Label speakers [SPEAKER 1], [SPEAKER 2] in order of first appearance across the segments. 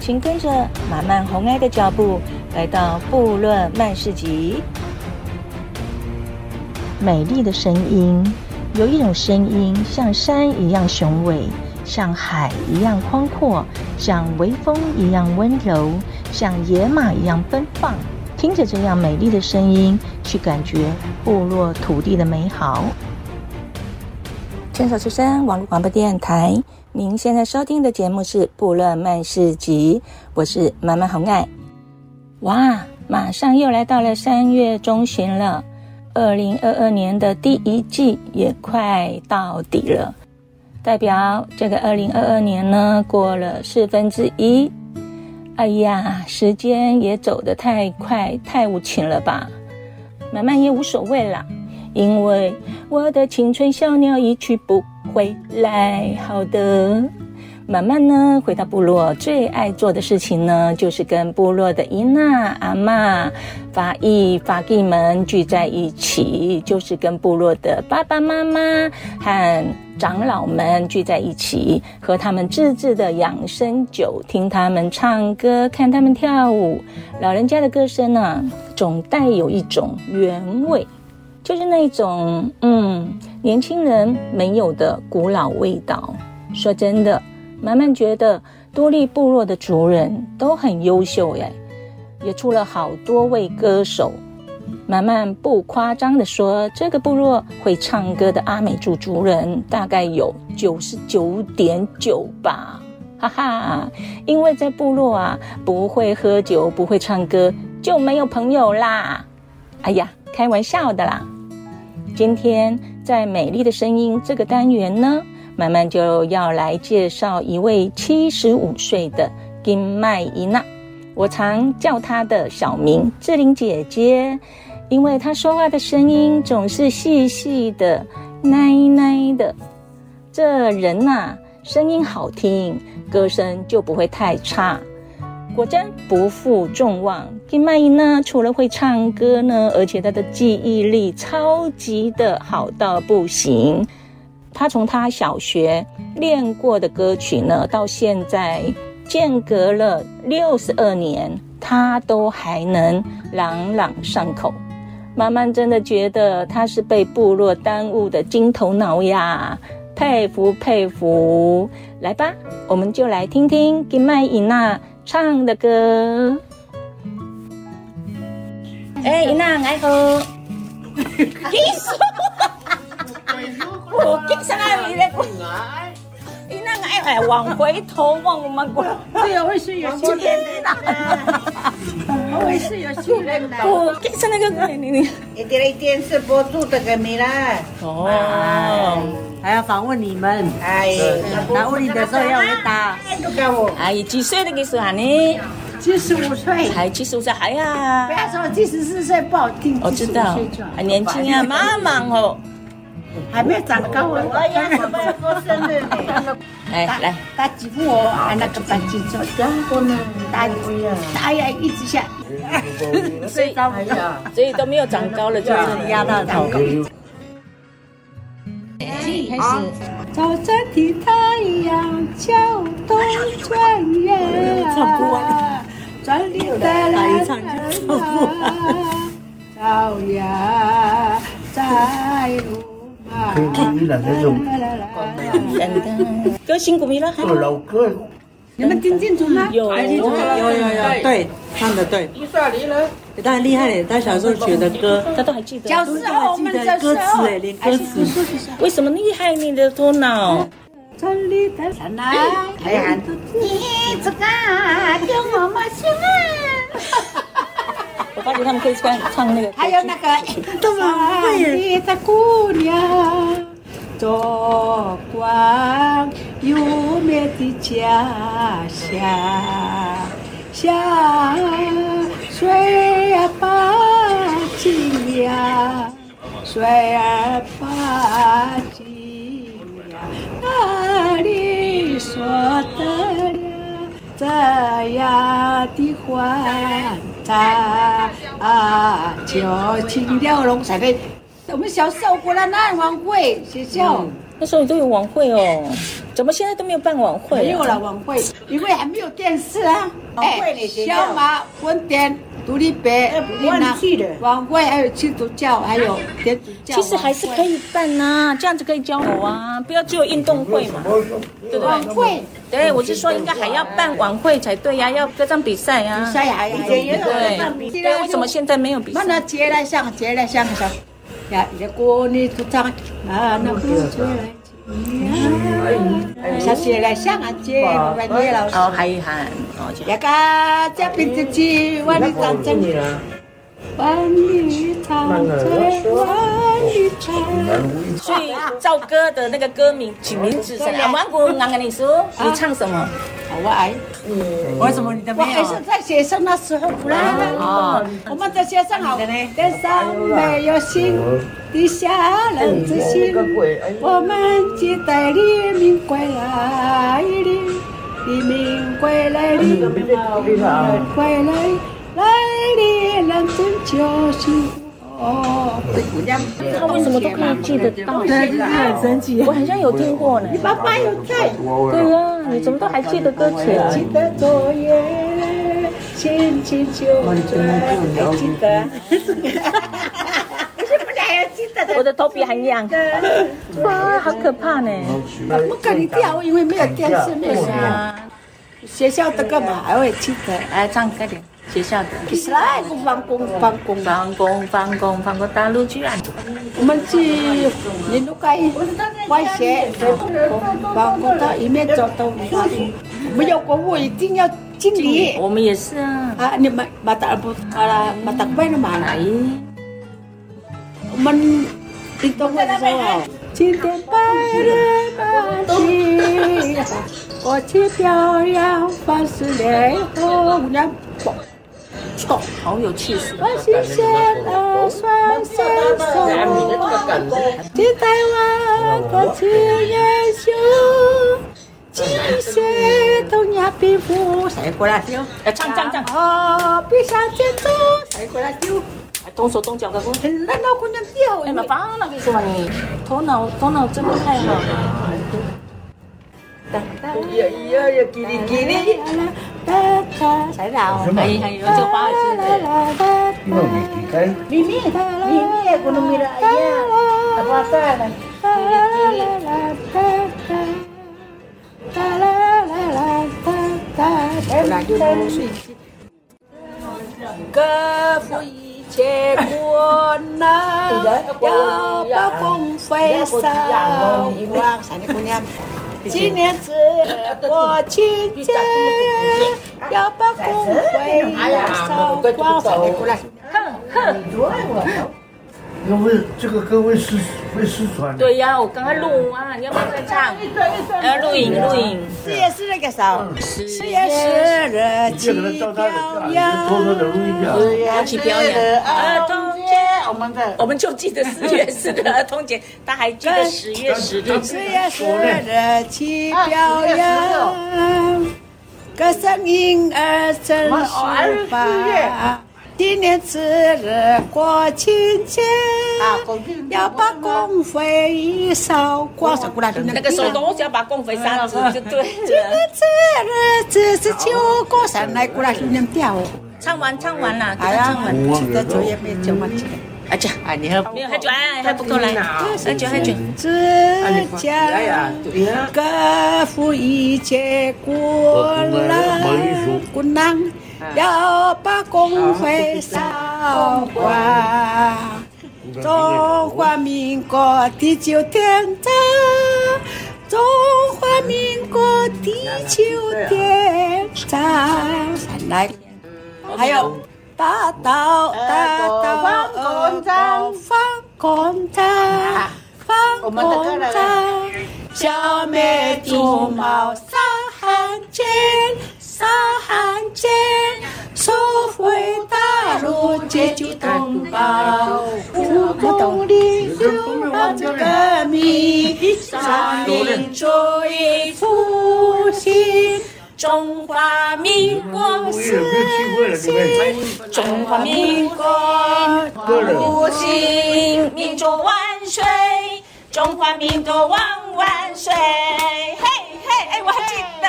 [SPEAKER 1] 请跟着马曼红埃的脚步，来到部落曼市集。美丽的声音，有一种声音像山一样雄伟，像海一样宽阔，像微风一样温柔，像野马一样奔放。听着这样美丽的声音，去感觉部落土地的美好。牵手之声网络广播电台，您现在收听的节目是《布勒曼市集》，我是马漫红爱。哇，马上又来到了三月中旬了，二零二二年的第一季也快到底了，代表这个二零二二年呢，过了四分之一。哎呀，时间也走得太快，太无情了吧？慢慢也无所谓啦，因为我的青春小鸟一去不回来。好的。慢慢呢，回到部落最爱做的事情呢，就是跟部落的伊娜、阿嬷、法医、法给们聚在一起，就是跟部落的爸爸妈妈和长老们聚在一起，喝他们自制的养生酒，听他们唱歌，看他们跳舞。老人家的歌声呢、总带有一种原味，就是那种嗯，年轻人没有的古老味道。说真的。马漫觉得多利部落的族人都很优秀耶，也出了好多位歌手。马漫不夸张的说，这个部落会唱歌的阿美族族人大概有九十九点九吧，哈哈！因为在部落啊，不会喝酒、不会唱歌就没有朋友啦。哎呀，开玩笑的啦。今天在美丽的声音这个单元呢。慢慢就要来介绍一位七十五岁的金麦伊娜，我常叫她的小名志玲姐姐，因为她说话的声音总是细细的、奶奶的。这人呐、声音好听，歌声就不会太差。果真不负众望，金麦伊娜除了会唱歌呢，而且她的记忆力超级的好到不行。他从他小学练过的歌曲呢，到现在间隔了六十二年，他都还能朗朗上口。妈妈真的觉得他是被部落耽误的金头脑呀，佩服佩服！来吧，我们就来听听金麦伊娜唱的歌。哎，伊娜，爱喝。我经常爱你嘞，你那个爱哎，往回头望我们过，
[SPEAKER 2] 对啊，我是有训练的，我也是有训练的。
[SPEAKER 1] 我经常那个你你你，
[SPEAKER 2] 一点一点是播出这个没啦。
[SPEAKER 3] 哦，还要访问你们，
[SPEAKER 2] 哎，
[SPEAKER 3] 答问你的时候要回答。
[SPEAKER 1] 哎，几岁的时候呢？
[SPEAKER 2] 七十五岁，
[SPEAKER 1] 才七十五岁，还呀？
[SPEAKER 2] 不要说七十四岁不好听，
[SPEAKER 1] 我知道，还年轻啊，妈妈哦。
[SPEAKER 2] 还没长高，我要准备过生日呢。
[SPEAKER 1] 来来，
[SPEAKER 2] 他欺负我，还那个板筋做的，不能打呀，打呀，一直下。
[SPEAKER 1] 所以，所以都没有长高了，就是压到头。开始。
[SPEAKER 2] 早晨的太阳叫冬转圆，
[SPEAKER 3] 唱不完，
[SPEAKER 2] 转里带来春啊，朝阳在路。
[SPEAKER 4] 可以了，那种。
[SPEAKER 1] 歌辛苦你了，
[SPEAKER 4] 老歌。
[SPEAKER 2] 你们听清楚吗？
[SPEAKER 3] 有有有有，对，唱的对。他很厉害嘞，他小时候学的歌，
[SPEAKER 1] 他都还记得。
[SPEAKER 2] 小时候我们的
[SPEAKER 3] 歌词哎，连歌词。
[SPEAKER 1] 为什么厉害？你的头脑。
[SPEAKER 2] 这里的山来，哎呀，你这个叫我们心啊！
[SPEAKER 1] 我发觉他们可以唱唱那个，
[SPEAKER 2] 还有那个山里的姑娘，走过优美的家乡。下，水儿把金呀，水儿把金呀，哪里说得了这样的欢啊啊？就清掉龙山的，我们小时候过了那晚会学校。嗯
[SPEAKER 1] 那时候你都有晚会哦，怎么现在都没有办晚会？
[SPEAKER 2] 没有了晚会，因为还没有电视啊。晚会小马婚典、独立杯、忘记了晚会，还有基督教，还有天主教。
[SPEAKER 1] 其实还是可以办呐，这样子可以交流啊，不要只有运动会嘛，对不对？
[SPEAKER 2] 晚会，
[SPEAKER 1] 对，我是说应该还要办晚会才对呀，要歌唱比赛啊。
[SPEAKER 2] 比赛
[SPEAKER 1] 还为什么现在没有比赛？
[SPEAKER 2] 那接来上，接来上，上。呀，一过年就唱啊，那不出来。嗯，下次来上老师。
[SPEAKER 1] 哦，还有还，哦，
[SPEAKER 2] 这个这边的鸡，万里长征，万里长征，万里长征。
[SPEAKER 1] 所以赵歌的那个歌名取名字是什么？万古安安你说，你唱什么？
[SPEAKER 2] 我爱，为什么你的没有？我还是在学生的时候不来哦，我们的学生好，天上没有星，地下人之心。我们期待黎明归来的，黎明归来的，黎明归来，来的人真就是。哦，
[SPEAKER 1] 他为什么都可以记得到？对，就是很神奇。我好像有听过呢。
[SPEAKER 2] 你爸爸有在？
[SPEAKER 1] 对呀，你怎么都还记得歌词啊？
[SPEAKER 2] 记得昨夜，轻轻就醉，还记得。
[SPEAKER 1] 我的头皮很痒。哇，好可怕呢！
[SPEAKER 2] 不跟你跳，因为没有电视，没有啊。学校的干嘛还会记得？
[SPEAKER 1] 来唱歌点。学校的，
[SPEAKER 2] 来，放工，放工，
[SPEAKER 1] 放工，放工，放工，大陆去啊，
[SPEAKER 2] 我们去印度街买鞋，放工到一面走到花园，没有公务一定要敬礼，
[SPEAKER 1] 我们也是啊，
[SPEAKER 2] 啊，你们马达不，啊，马达快了嘛？我们印度会的时候，今天白日满地，国旗飘扬，万世烈火燃。
[SPEAKER 1] 好有气势！
[SPEAKER 2] 我心鲜的双手替台湾国旗英雄，金血东亚病夫，谁过来救？
[SPEAKER 1] 来唱唱唱！
[SPEAKER 2] 啊，闭上眼睛，谁过来救？
[SPEAKER 1] 动手动脚的，
[SPEAKER 2] 很难老姑娘掉。
[SPEAKER 1] 哎妈，放那个什么你？头脑头脑真的太好了。
[SPEAKER 2] 哒哒呀呀呀，叽哩叽哩，哒哒，谁来？
[SPEAKER 1] 还有还有，这个花儿
[SPEAKER 2] 子，你们没离开？咪咪，咪咪，咕噜咪啦，哎呀，阿爸在呢，叽哩叽今年子国庆节，要把公会扫光。
[SPEAKER 1] 哼哼，
[SPEAKER 4] 因为这个歌会失会失传。
[SPEAKER 1] 对呀，我刚刚录啊，你要不要再唱？要录影录影。
[SPEAKER 2] 四月四那个时候，四月四日起表演，
[SPEAKER 1] 国旗表演，儿童节，我们的我们就记得四月四的儿童节，他还记得十月十日。
[SPEAKER 2] 四月四日起表演，歌声婴儿真实吧。今年此日国庆节，要把光辉扫光。
[SPEAKER 1] 那个手动要把光辉扫光就对了。
[SPEAKER 2] 今年此日只是秋过山来过来就能跳。
[SPEAKER 1] 唱完唱完了，哎呀，
[SPEAKER 2] 记得作业没交完记得。
[SPEAKER 1] 哎呀，哎你还没有还久哎还不够来，还久还久。
[SPEAKER 2] 浙江各赴一切国难，国难。要把光辉扫光，中华民国地久天长，中华民国地久天长。来，还有大道大道放工厂，放工厂，放工厂，小梅猪毛上汉奸。大汉奸，收回大陆解救同胞，武功的流万就革命，三民主义复兴。
[SPEAKER 1] 中华民国复兴，中华民国复兴，民族万岁，中华民族万万岁！嘿嘿，哎，我还记得。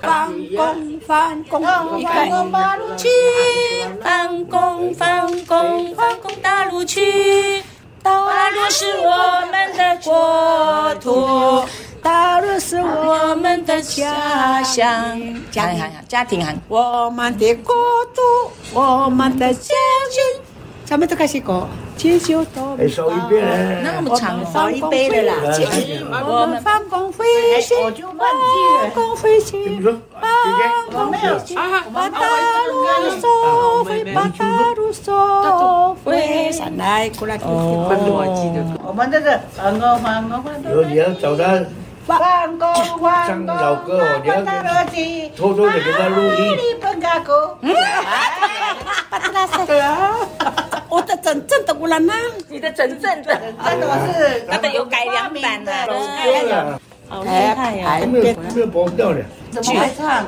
[SPEAKER 2] 反攻反攻，反攻大陆去！
[SPEAKER 1] 反攻反攻反攻大陆去！大陆是我们的国土。
[SPEAKER 2] 大陆是我们的家乡，
[SPEAKER 1] 家庭家庭喊，
[SPEAKER 2] 我们的国度，我们的家乡。咱们都开始过，接就到。
[SPEAKER 4] 哎，少一杯嘞，
[SPEAKER 1] 那么长，少一杯的啦。
[SPEAKER 2] 我们放工飞行，放工飞行，放工飞行，把大陆收回，把大陆收回。上来，过来，
[SPEAKER 5] 哦，我们这个反攻反攻反攻。
[SPEAKER 4] 有你要找他。
[SPEAKER 2] 反攻反攻，
[SPEAKER 4] 唱老歌哦，你要偷偷的给他录音。
[SPEAKER 2] 嗯，我的真正的乌兰娜，
[SPEAKER 1] 你的真正的，
[SPEAKER 2] 真的我是，
[SPEAKER 1] 那个有改良版的，
[SPEAKER 2] 好厉害呀！
[SPEAKER 4] 没有没有跑调的，
[SPEAKER 2] 怎么会唱？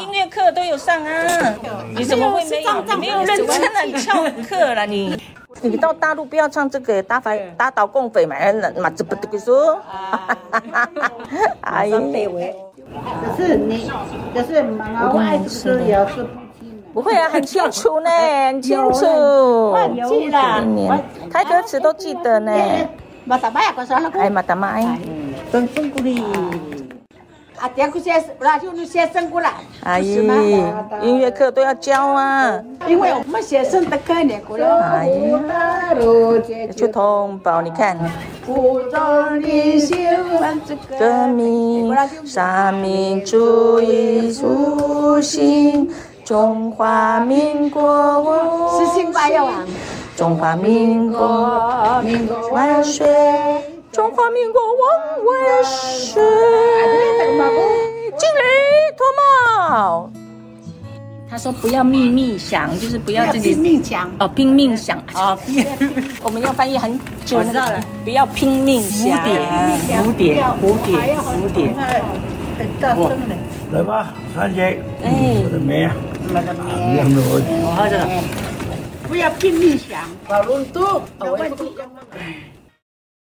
[SPEAKER 1] 音乐课都有上啊，你怎么会没有？你没有认真的翘课了你。你到大陆不要唱这个打反打倒共匪嘛，嘛这不这个说，
[SPEAKER 2] 哎呀，可是你，可是妈妈我爱吃的也是
[SPEAKER 1] 不会啊，很清楚呢，很清楚，
[SPEAKER 2] 记得，
[SPEAKER 1] 台歌词都记得呢。哎，马达麦，
[SPEAKER 2] 真辛苦哩。啊，点个先，那就先生过来。
[SPEAKER 1] 阿姨，音乐课都要教啊。
[SPEAKER 2] 因为我们学生的概念过来。
[SPEAKER 1] 阿姨，就同胞，你看。革命，三民主义复兴，中华民国中华民国，民国万岁。中华民国万万岁！敬礼脱帽。他说不要秘密想，就是不要自己
[SPEAKER 2] 拼命想
[SPEAKER 1] 哦，拼命想哦。我们要翻译很久，知道了。不要拼命想。
[SPEAKER 5] 蝴蝶，蝴蝶，蝴蝶，蝴蝶。
[SPEAKER 2] 很大声的。
[SPEAKER 4] 来吧，三姐。
[SPEAKER 1] 哎。
[SPEAKER 4] 我的妹啊！
[SPEAKER 2] 我的妹。
[SPEAKER 5] 我喝着。
[SPEAKER 2] 不要拼命想，把路都有问题。